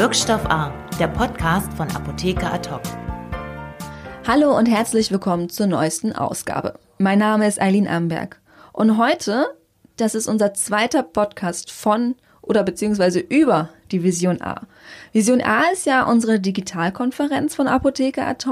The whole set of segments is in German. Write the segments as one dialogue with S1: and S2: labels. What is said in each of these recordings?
S1: Wirkstoff A, der Podcast von Apotheker Ad
S2: Hallo und herzlich willkommen zur neuesten Ausgabe. Mein Name ist Eileen Amberg und heute, das ist unser zweiter Podcast von oder beziehungsweise über die Vision A. Vision A ist ja unsere Digitalkonferenz von Apotheker Ad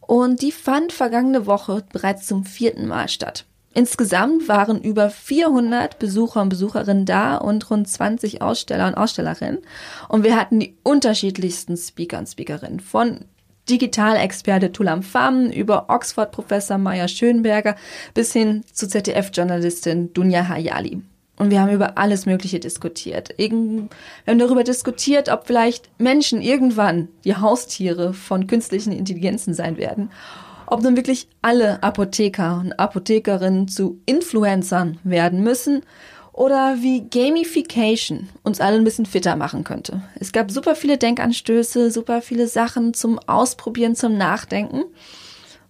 S2: und die fand vergangene Woche bereits zum vierten Mal statt. Insgesamt waren über 400 Besucher und Besucherinnen da und rund 20 Aussteller und Ausstellerinnen. Und wir hatten die unterschiedlichsten Speaker und Speakerinnen. Von Digitalexperte Tulam Pham über Oxford-Professor Maya Schönberger bis hin zu ZDF-Journalistin Dunja Hayali. Und wir haben über alles Mögliche diskutiert. wir haben darüber diskutiert, ob vielleicht Menschen irgendwann die Haustiere von künstlichen Intelligenzen sein werden ob nun wirklich alle Apotheker und Apothekerinnen zu Influencern werden müssen oder wie Gamification uns alle ein bisschen fitter machen könnte. Es gab super viele Denkanstöße, super viele Sachen zum Ausprobieren, zum Nachdenken.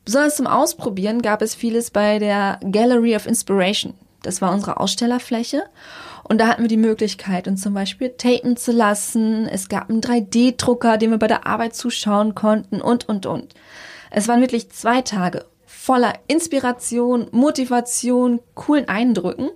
S2: Besonders zum Ausprobieren gab es vieles bei der Gallery of Inspiration. Das war unsere Ausstellerfläche. Und da hatten wir die Möglichkeit, uns zum Beispiel tapen zu lassen. Es gab einen 3D-Drucker, den wir bei der Arbeit zuschauen konnten und, und, und. Es waren wirklich zwei Tage voller Inspiration, Motivation, coolen Eindrücken.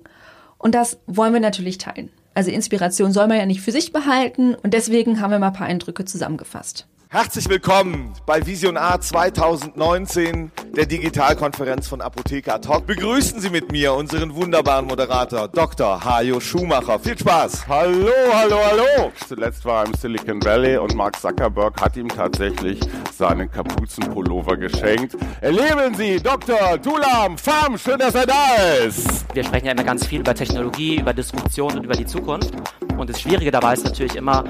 S2: Und das wollen wir natürlich teilen. Also Inspiration soll man ja nicht für sich behalten und deswegen haben wir mal ein paar Eindrücke zusammengefasst.
S3: Herzlich willkommen bei Vision A 2019, der Digitalkonferenz von Apotheker Talk. Begrüßen Sie mit mir unseren wunderbaren Moderator Dr. Hajo Schumacher. Viel Spaß.
S4: Hallo, hallo, hallo. Zuletzt war er im Silicon Valley und Mark Zuckerberg hat ihm tatsächlich seinen Kapuzenpullover geschenkt. Erleben Sie Dr. Tulam Pham, schön, dass er da ist.
S5: Wir sprechen ja immer ganz viel über Technologie, über Disruption und über die Zukunft. Und das Schwierige dabei ist natürlich immer,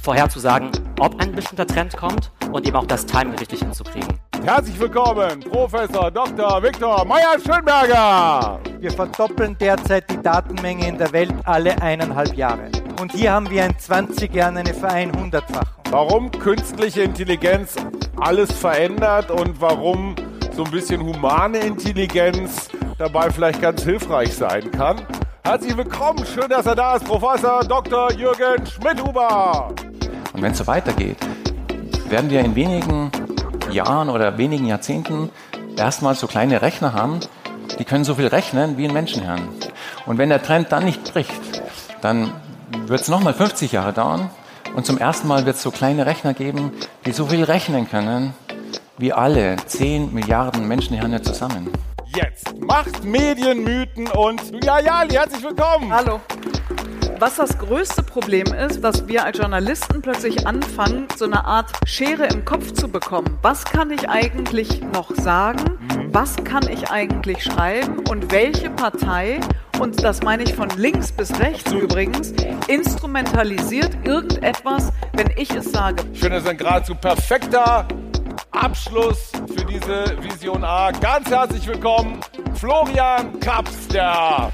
S5: vorherzusagen, ob ein bestimmter Trend kommt und eben auch das Timing richtig hinzukriegen.
S4: Herzlich willkommen, Professor Dr. Viktor Meyer-Schönberger.
S6: Wir verdoppeln derzeit die Datenmenge in der Welt alle eineinhalb Jahre. Und hier haben wir in 20 Jahren eine Vereinhundertfachung.
S4: Warum künstliche Intelligenz alles verändert und warum so ein bisschen humane Intelligenz dabei vielleicht ganz hilfreich sein kann. Herzlich willkommen, schön, dass er da ist, Professor Dr. Jürgen Schmidhuber.
S7: Und wenn es so weitergeht, werden wir in wenigen Jahren oder wenigen Jahrzehnten erstmal so kleine Rechner haben, die können so viel rechnen wie ein Menschenhirn. Und wenn der Trend dann nicht bricht, dann wird es nochmal 50 Jahre dauern und zum ersten Mal wird es so kleine Rechner geben, die so viel rechnen können wie alle 10 Milliarden Menschenhirne zusammen
S4: jetzt. Macht Medienmythen und Julia Jali, herzlich willkommen.
S8: Hallo. Was das größte Problem ist, dass wir als Journalisten plötzlich anfangen, so eine Art Schere im Kopf zu bekommen. Was kann ich eigentlich noch sagen? Mhm. Was kann ich eigentlich schreiben? Und welche Partei, und das meine ich von links bis rechts übrigens, instrumentalisiert irgendetwas, wenn ich es sage?
S4: Ich finde, es ist ein geradezu perfekter Abschluss für diese Vision A. Ganz herzlich willkommen, Florian Kaps, der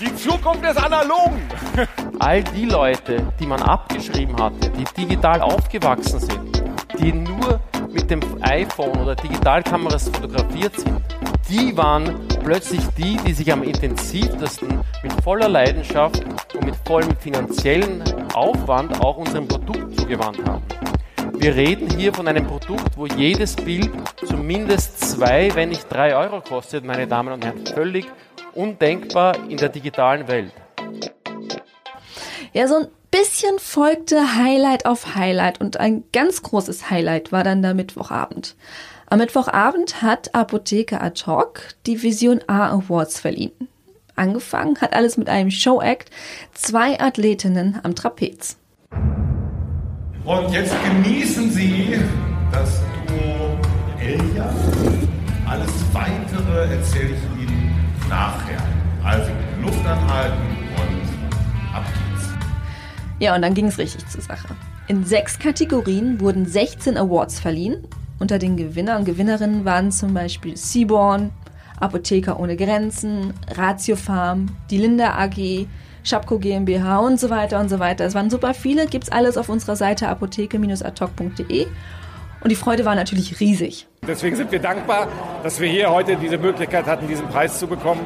S4: die Zukunft des Analogen.
S9: All die Leute, die man abgeschrieben hatte, die digital aufgewachsen sind, die nur mit dem iPhone oder Digitalkameras fotografiert sind, die waren plötzlich die, die sich am intensivsten mit voller Leidenschaft und mit vollem finanziellen Aufwand auch unserem Produkt zugewandt haben. Wir reden hier von einem Produkt, wo jedes Bild zumindest zwei, wenn nicht drei Euro kostet, meine Damen und Herren. Völlig undenkbar in der digitalen Welt.
S2: Ja, so ein bisschen folgte Highlight auf Highlight und ein ganz großes Highlight war dann der Mittwochabend. Am Mittwochabend hat Apotheker Ad hoc die Vision A Awards verliehen. Angefangen hat alles mit einem Showact, zwei Athletinnen am Trapez.
S4: Und jetzt genießen Sie das Duo Elia. Alles Weitere erzähle ich Ihnen nachher. Also Luft anhalten und ab geht's.
S2: Ja, und dann ging es richtig zur Sache. In sechs Kategorien wurden 16 Awards verliehen. Unter den Gewinner und Gewinnerinnen waren zum Beispiel Seaborn, Apotheker ohne Grenzen, Ratio Farm, die Linda AG, Schapko GmbH und so weiter und so weiter. Es waren super viele, gibt's alles auf unserer Seite apotheke-atok.de. Und die Freude war natürlich riesig.
S10: Deswegen sind wir dankbar, dass wir hier heute diese Möglichkeit hatten, diesen Preis zu bekommen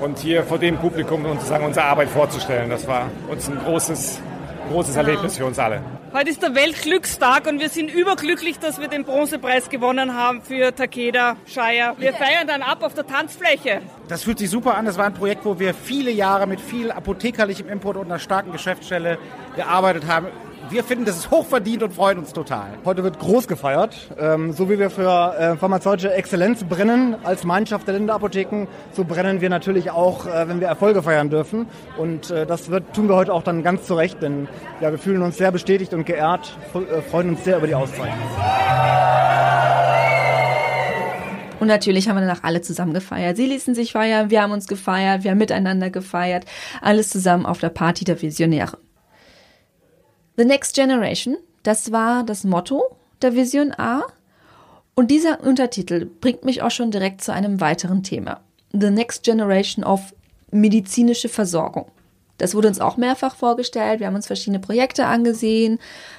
S10: und hier vor dem Publikum sozusagen unsere Arbeit vorzustellen. Das war uns ein großes großes Erlebnis für uns alle.
S11: Heute ist der Weltglückstag und wir sind überglücklich, dass wir den Bronzepreis gewonnen haben für Takeda Shire. Wir feiern dann ab auf der Tanzfläche.
S12: Das fühlt sich super an. Das war ein Projekt, wo wir viele Jahre mit viel apothekerlichem Input und einer starken Geschäftsstelle gearbeitet haben wir finden, das ist hochverdient und freuen uns total.
S13: Heute wird groß gefeiert. Ähm, so wie wir für äh, pharmazeutische Exzellenz brennen als Mannschaft der Linderapotheken, so brennen wir natürlich auch, äh, wenn wir Erfolge feiern dürfen. Und äh, das wird, tun wir heute auch dann ganz zurecht, denn ja, wir fühlen uns sehr bestätigt und geehrt, äh, freuen uns sehr über die Auszeichnung.
S2: Und natürlich haben wir danach alle zusammen gefeiert. Sie ließen sich feiern, wir haben uns gefeiert, wir haben miteinander gefeiert. Alles zusammen auf der Party der Visionäre. The Next Generation, das war das Motto der Vision A. Und dieser Untertitel bringt mich auch schon direkt zu einem weiteren Thema. The Next Generation of medizinische Versorgung. Das wurde uns auch mehrfach vorgestellt. Wir haben uns verschiedene Projekte angesehen,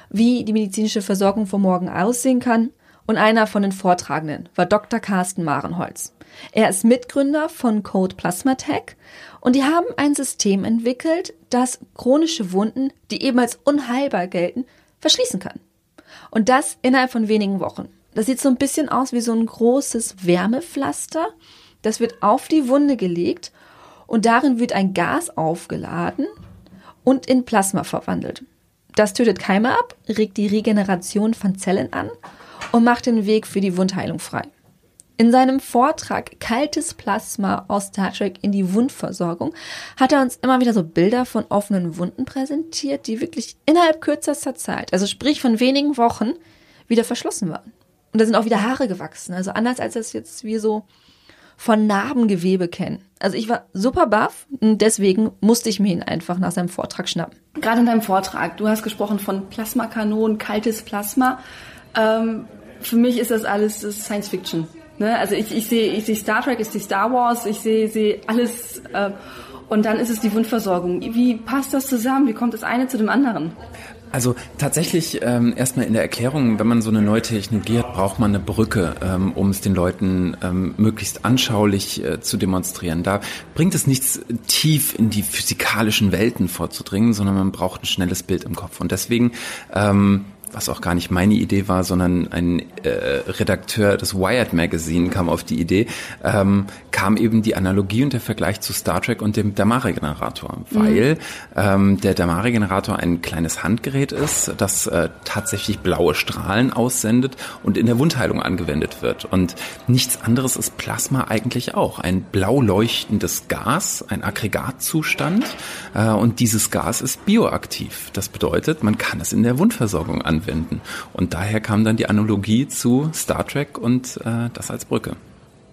S2: wie die medizinische Versorgung von morgen aussehen kann. Und einer von den Vortragenden war Dr. Carsten Marenholz. Er ist Mitgründer von Code Plasma Tech und die haben ein System entwickelt, das chronische Wunden, die eben als unheilbar gelten, verschließen kann. Und das innerhalb von wenigen Wochen. Das sieht so ein bisschen aus wie so ein großes Wärmepflaster. Das wird auf die Wunde gelegt und darin wird ein Gas aufgeladen und in Plasma verwandelt. Das tötet Keime ab, regt die Regeneration von Zellen an und macht den Weg für die Wundheilung frei. In seinem Vortrag Kaltes Plasma aus Star Trek in die Wundversorgung hat er uns immer wieder so Bilder von offenen Wunden präsentiert, die wirklich innerhalb kürzester Zeit, also sprich von wenigen Wochen, wieder verschlossen waren. Und da sind auch wieder Haare gewachsen. Also anders als das jetzt wir so von Narbengewebe kennen. Also ich war super baff und deswegen musste ich mir ihn einfach nach seinem Vortrag schnappen.
S14: Gerade in deinem Vortrag, du hast gesprochen von Plasmakanonen, kaltes Plasma. Ähm, für mich ist das alles das Science Fiction. Ne? Also ich, ich sehe ich sehe Star Trek, ich sehe Star Wars, ich sehe sehe alles äh, und dann ist es die Wundversorgung. Wie passt das zusammen? Wie kommt das eine zu dem anderen?
S15: Also tatsächlich ähm, erstmal in der Erklärung, wenn man so eine neue Technologie hat, braucht man eine Brücke, ähm, um es den Leuten ähm, möglichst anschaulich äh, zu demonstrieren. Da bringt es nichts, tief in die physikalischen Welten vorzudringen, sondern man braucht ein schnelles Bild im Kopf. Und deswegen ähm, was auch gar nicht meine Idee war, sondern ein äh, Redakteur des Wired Magazine kam auf die Idee, ähm, kam eben die Analogie und der Vergleich zu Star Trek und dem Damare-Generator, mhm. weil mhm. ähm, der Damare-Generator ein kleines Handgerät ist, das äh, tatsächlich blaue Strahlen aussendet und in der Wundheilung angewendet wird. Und nichts anderes ist Plasma eigentlich auch. Ein blau leuchtendes Gas, ein Aggregatzustand äh, und dieses Gas ist bioaktiv. Das bedeutet, man kann es in der Wundversorgung anwenden anwenden. Und daher kam dann die Analogie zu Star Trek und äh, das als Brücke.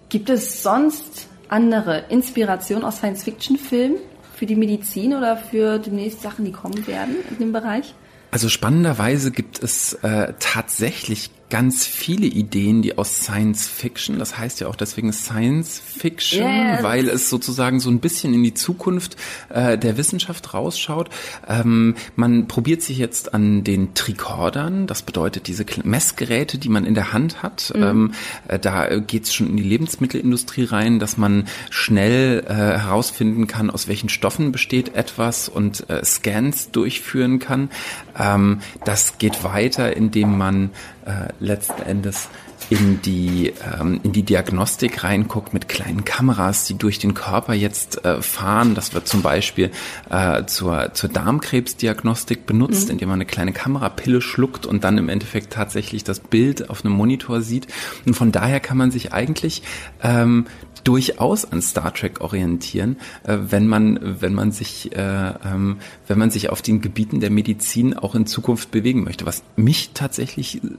S14: Gibt es sonst andere Inspirationen aus Science-Fiction-Filmen für die Medizin oder für demnächst Sachen, die kommen werden in dem Bereich?
S15: Also spannenderweise gibt es äh, tatsächlich ganz viele Ideen, die aus Science Fiction, das heißt ja auch deswegen Science Fiction, yes. weil es sozusagen so ein bisschen in die Zukunft äh, der Wissenschaft rausschaut. Ähm, man probiert sich jetzt an den Tricordern, das bedeutet diese Messgeräte, die man in der Hand hat. Mhm. Ähm, äh, da geht es schon in die Lebensmittelindustrie rein, dass man schnell äh, herausfinden kann, aus welchen Stoffen besteht etwas und äh, Scans durchführen kann. Ähm, das geht weiter, indem man äh, letzten Endes in die ähm, in die Diagnostik reinguckt mit kleinen Kameras, die durch den Körper jetzt äh, fahren. Das wird zum Beispiel äh, zur zur Darmkrebsdiagnostik benutzt, mhm. indem man eine kleine Kamerapille schluckt und dann im Endeffekt tatsächlich das Bild auf einem Monitor sieht. Und von daher kann man sich eigentlich ähm, durchaus an Star Trek orientieren, äh, wenn man wenn man sich äh, ähm, wenn man sich auf den Gebieten der Medizin auch in Zukunft bewegen möchte. Was mich tatsächlich äh,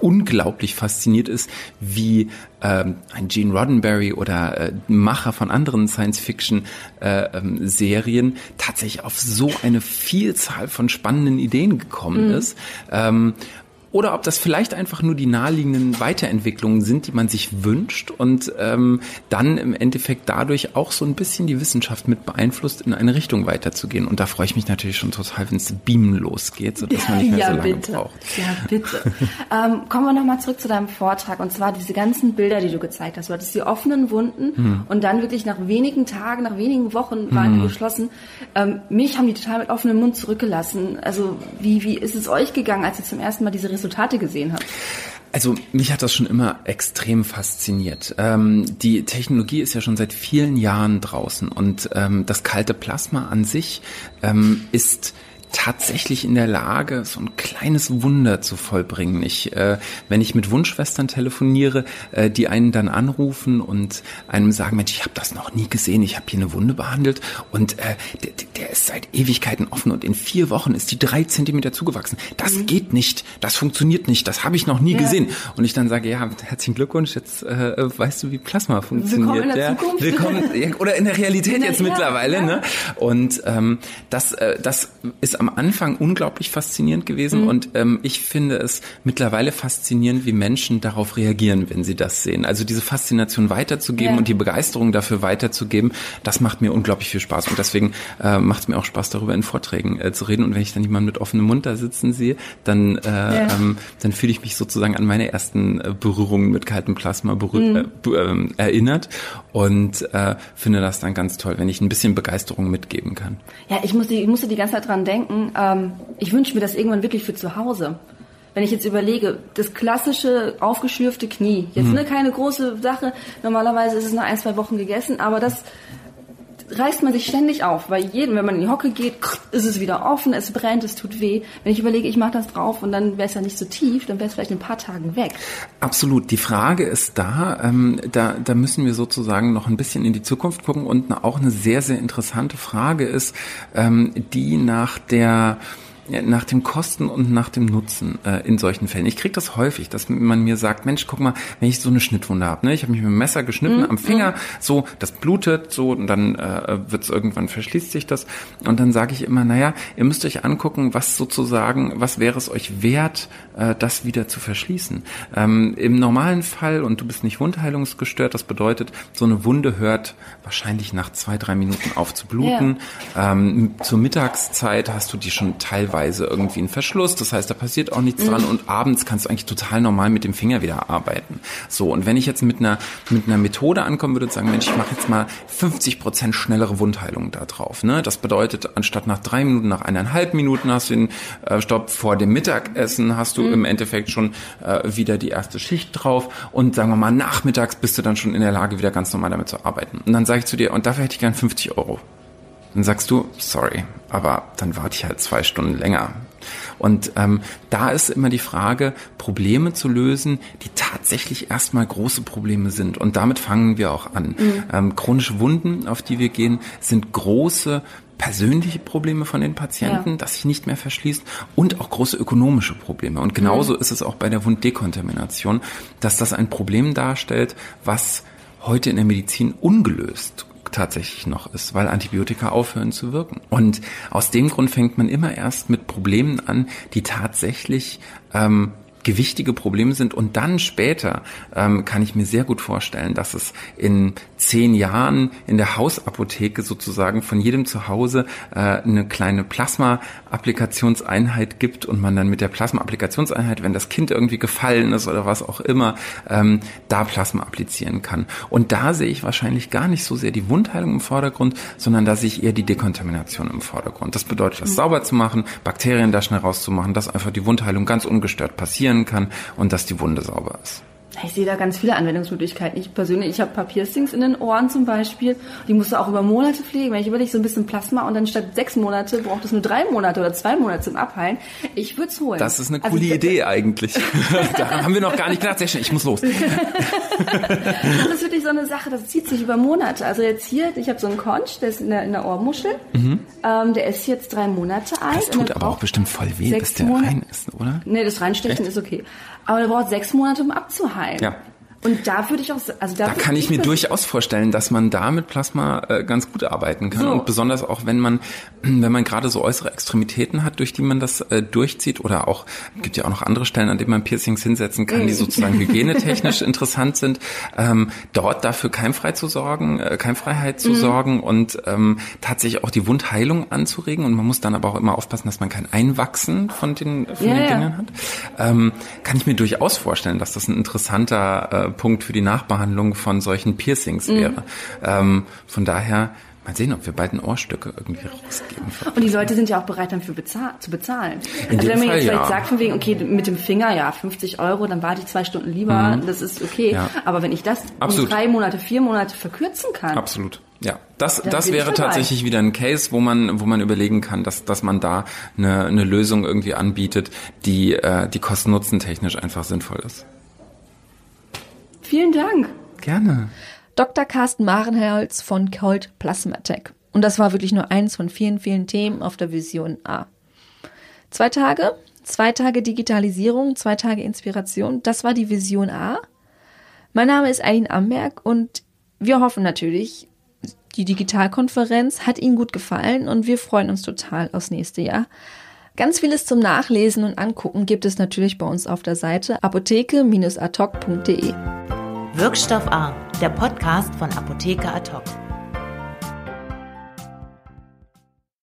S15: unglaublich fasziniert ist, wie ähm, ein Gene Roddenberry oder äh, Macher von anderen Science-Fiction-Serien äh, ähm, tatsächlich auf so eine Vielzahl von spannenden Ideen gekommen mhm. ist. Ähm, oder ob das vielleicht einfach nur die naheliegenden Weiterentwicklungen sind, die man sich wünscht und ähm, dann im Endeffekt dadurch auch so ein bisschen die Wissenschaft mit beeinflusst, in eine Richtung weiterzugehen. Und da freue ich mich natürlich schon total, wenn es Beamen losgeht, sodass man nicht mehr
S14: ja,
S15: so lange
S14: bitte.
S15: braucht.
S14: Ja, bitte. ähm, kommen wir nochmal zurück zu deinem Vortrag und zwar diese ganzen Bilder, die du gezeigt hast. Du hattest die offenen Wunden
S15: Hm.
S14: und dann wirklich nach wenigen Tagen, nach wenigen Wochen waren die
S15: Hm.
S14: geschlossen. Ähm, mich haben die total mit offenem Mund zurückgelassen. Also wie, wie ist es euch gegangen, als ihr zum ersten Mal diese Resultate gesehen habt?
S15: Also mich hat das schon immer extrem fasziniert. Ähm, die Technologie ist ja schon seit vielen Jahren draußen und ähm, das kalte Plasma an sich ähm, ist tatsächlich in der Lage, so ein kleines Wunder zu vollbringen. Ich, äh, wenn ich mit Wunschschwestern telefoniere, äh, die einen dann anrufen und einem sagen, Mensch, ich habe das noch nie gesehen, ich habe hier eine Wunde behandelt und äh, der, der ist seit Ewigkeiten offen und in vier Wochen ist die drei Zentimeter zugewachsen. Das geht nicht, das funktioniert nicht, das habe ich noch nie
S14: Mhm. Ja.
S15: gesehen. Und ich dann sage, ja, herzlichen Glückwunsch, jetzt äh, weißt du, wie Plasma funktioniert.
S14: Willkommen in der
S15: ja.
S14: Zukunft.
S15: Willkommen, oder in der Realität
S14: In der-
S15: jetzt
S14: ja,
S15: mittlerweile. Ne? Und ähm, das, äh, das ist am Anfang unglaublich faszinierend gewesen
S14: Mhm.
S15: und ähm, ich finde es mittlerweile faszinierend, wie Menschen darauf reagieren, wenn sie das sehen. Also diese Faszination weiterzugeben
S14: Ja.
S15: und die Begeisterung dafür weiterzugeben, das macht mir unglaublich viel Spaß und deswegen äh, macht es mir auch Spaß, darüber in Vorträgen äh, zu reden und wenn ich dann jemanden mit offenem Mund da sitzen sehe, dann, äh,
S14: Ja.
S15: ähm, dann fühle ich mich sozusagen an meine ersten äh, Berührungen mit kaltem Plasma berühr
S14: Mhm.
S15: äh, ähm, erinnert und äh, finde das dann ganz toll, wenn ich ein bisschen Begeisterung mitgeben kann.
S14: Ja, ich, muss die, ich musste die ganze Zeit dran denken. Ähm, ich wünsche mir das irgendwann wirklich für zu Hause. Wenn ich jetzt überlege, das klassische aufgeschürfte Knie, jetzt
S15: Mhm.
S14: ne, keine große Sache, normalerweise ist es nach ein, zwei Wochen gegessen, aber das reißt man sich ständig auf. Bei jedem, wenn man in die Hocke geht, ist es wieder offen, es brennt, es tut weh. Wenn ich überlege, ich mache das drauf und dann wäre es ja nicht so tief, dann wäre es vielleicht in ein paar Tagen weg.
S15: Absolut. Die Frage ist da, ähm, da, da müssen wir sozusagen noch ein bisschen in die Zukunft gucken und auch eine sehr, sehr interessante Frage ist, ähm, die nach der nach dem Kosten und nach dem Nutzen äh, in solchen Fällen. Ich kriege das häufig, dass man mir sagt, Mensch, guck mal, wenn ich so eine Schnittwunde habe, ne, ich habe mich mit dem Messer geschnitten
S14: Mhm,
S15: am Finger, so, das blutet, so, und dann äh, wird es irgendwann verschließt sich das. Und dann sage ich immer, naja, ihr müsst euch angucken, was sozusagen, was wäre es euch wert, äh, das wieder zu verschließen. Ähm, Im normalen Fall, und du bist nicht wundheilungsgestört, das bedeutet, so eine Wunde hört wahrscheinlich nach zwei, drei Minuten auf zu bluten. Ähm, zur Mittagszeit hast du die schon teilweise irgendwie einen Verschluss, das heißt, da passiert auch nichts
S14: Mhm.
S15: dran und abends kannst du eigentlich total normal mit dem Finger wieder arbeiten. So, und wenn ich jetzt mit einer, mit einer Methode ankommen würde und sagen, Mensch, ich mache jetzt mal 50 Prozent schnellere Wundheilung da drauf. Ne? Das bedeutet, anstatt nach drei Minuten, nach eineinhalb Minuten hast du den äh, Stopp vor dem Mittagessen, hast du
S14: Mhm.
S15: im Endeffekt schon äh, wieder die erste Schicht drauf und sagen wir mal, nachmittags bist du dann schon in der Lage, wieder ganz normal damit zu arbeiten. Und dann sage ich zu dir, und dafür hätte ich gern 50 Euro. Dann sagst du, sorry, aber dann warte ich halt zwei Stunden länger. Und ähm, da ist immer die Frage, Probleme zu lösen, die tatsächlich erstmal große Probleme sind. Und damit fangen wir auch an.
S14: Mhm.
S15: Ähm, chronische Wunden, auf die wir gehen, sind große persönliche Probleme von den Patienten,
S14: Ja.
S15: das sich nicht mehr verschließt und auch große ökonomische Probleme. Und genauso
S14: Mhm.
S15: ist es auch bei der Wunddekontamination, dass das ein Problem darstellt, was heute in der Medizin ungelöst tatsächlich noch ist, weil Antibiotika aufhören zu wirken. Und aus dem Grund fängt man immer erst mit Problemen an, die tatsächlich ähm, gewichtige Probleme sind und dann später ähm, kann ich mir sehr gut vorstellen, dass es in zehn Jahren in der Hausapotheke sozusagen von jedem zu Hause äh, eine kleine Plasma-Applikationseinheit gibt und man dann mit der Plasma-Applikationseinheit, wenn das Kind irgendwie gefallen ist oder was auch immer, ähm, da Plasma applizieren kann. Und da sehe ich wahrscheinlich gar nicht so sehr die Wundheilung im Vordergrund, sondern da sehe ich eher die Dekontamination im Vordergrund. Das bedeutet, das
S14: Mhm.
S15: sauber zu machen, Bakterien da schnell rauszumachen, dass einfach die Wundheilung ganz ungestört passieren kann und dass die Wunde sauber ist.
S14: Ich sehe da ganz viele Anwendungsmöglichkeiten. Ich persönlich, ich habe Piercings in den Ohren zum Beispiel. Die musst du auch über Monate pflegen. Wenn ich überlege, so ein bisschen Plasma und dann statt sechs Monate braucht es nur drei Monate oder zwei Monate zum Abheilen. Ich würde es holen.
S15: Das ist eine
S14: Also
S15: coole Idee eigentlich. Daran haben wir noch gar nicht gedacht. Sehr schnell, ich muss los.
S14: Das ist wirklich so eine Sache, das zieht sich über Monate. Also jetzt hier, ich habe so einen Conch, der ist in der, in der Ohrmuschel.
S15: Mhm.
S14: Ähm, der ist jetzt drei Monate alt.
S15: Das tut aber auch bestimmt voll weh, bis der
S14: Monate.
S15: rein ist, oder?
S14: Nee, das Reinstechen
S15: Echt?
S14: ist okay. Aber der braucht sechs Monate, um abzuheilen.
S15: Ja.
S14: Und da würde ich auch, also da,
S15: da kann ich mir durchaus vorstellen, dass man da mit Plasma äh, ganz gut arbeiten kann. So. Und besonders auch, wenn man, wenn man gerade so äußere Extremitäten hat, durch die man das äh, durchzieht oder auch, gibt ja auch noch andere Stellen, an denen man Piercings hinsetzen kann, die mm. sozusagen hygienetechnisch interessant sind, ähm, dort dafür keimfrei zu sorgen, äh, Keimfreiheit zu mhm. sorgen und ähm, tatsächlich auch die Wundheilung anzuregen. Und man muss dann aber auch immer aufpassen, dass man kein Einwachsen von den, von ja, den Dingen hat. Ähm, kann ich mir durchaus vorstellen, dass das ein interessanter äh, Punkt für die Nachbehandlung von solchen Piercings mhm. wäre. Ähm, von daher Mal sehen, ob wir bald ein Ohrstücke irgendwie rausgeben.
S14: Und die Leute sind ja auch bereit, dafür bezahl zu bezahlen. In also wenn man Fall, jetzt vielleicht ja. sagt von wegen, okay, mit dem Finger, ja, 50 Euro, dann warte ich zwei Stunden lieber, mhm. das ist okay. Ja. Aber wenn ich das um drei Monate, vier Monate verkürzen kann.
S15: Absolut. Ja, das, das wäre tatsächlich wieder ein Case, wo man, wo man überlegen kann, dass, dass man da eine, eine Lösung irgendwie anbietet, die, äh, die kosten-nutzen technisch einfach sinnvoll ist.
S14: Vielen Dank.
S15: Gerne.
S2: Dr. Carsten Marenholz von Cold Plasmatech. Und das war wirklich nur eins von vielen, vielen Themen auf der Vision A. Zwei Tage, zwei Tage Digitalisierung, zwei Tage Inspiration, das war die Vision A. Mein Name ist Eileen Amberg und wir hoffen natürlich, die Digitalkonferenz hat Ihnen gut gefallen und wir freuen uns total aufs nächste Jahr. Ganz vieles zum Nachlesen und Angucken gibt es natürlich bei uns auf der Seite apotheke-atok.de.
S1: Wirkstoff A, der Podcast von Apotheker Ad hoc.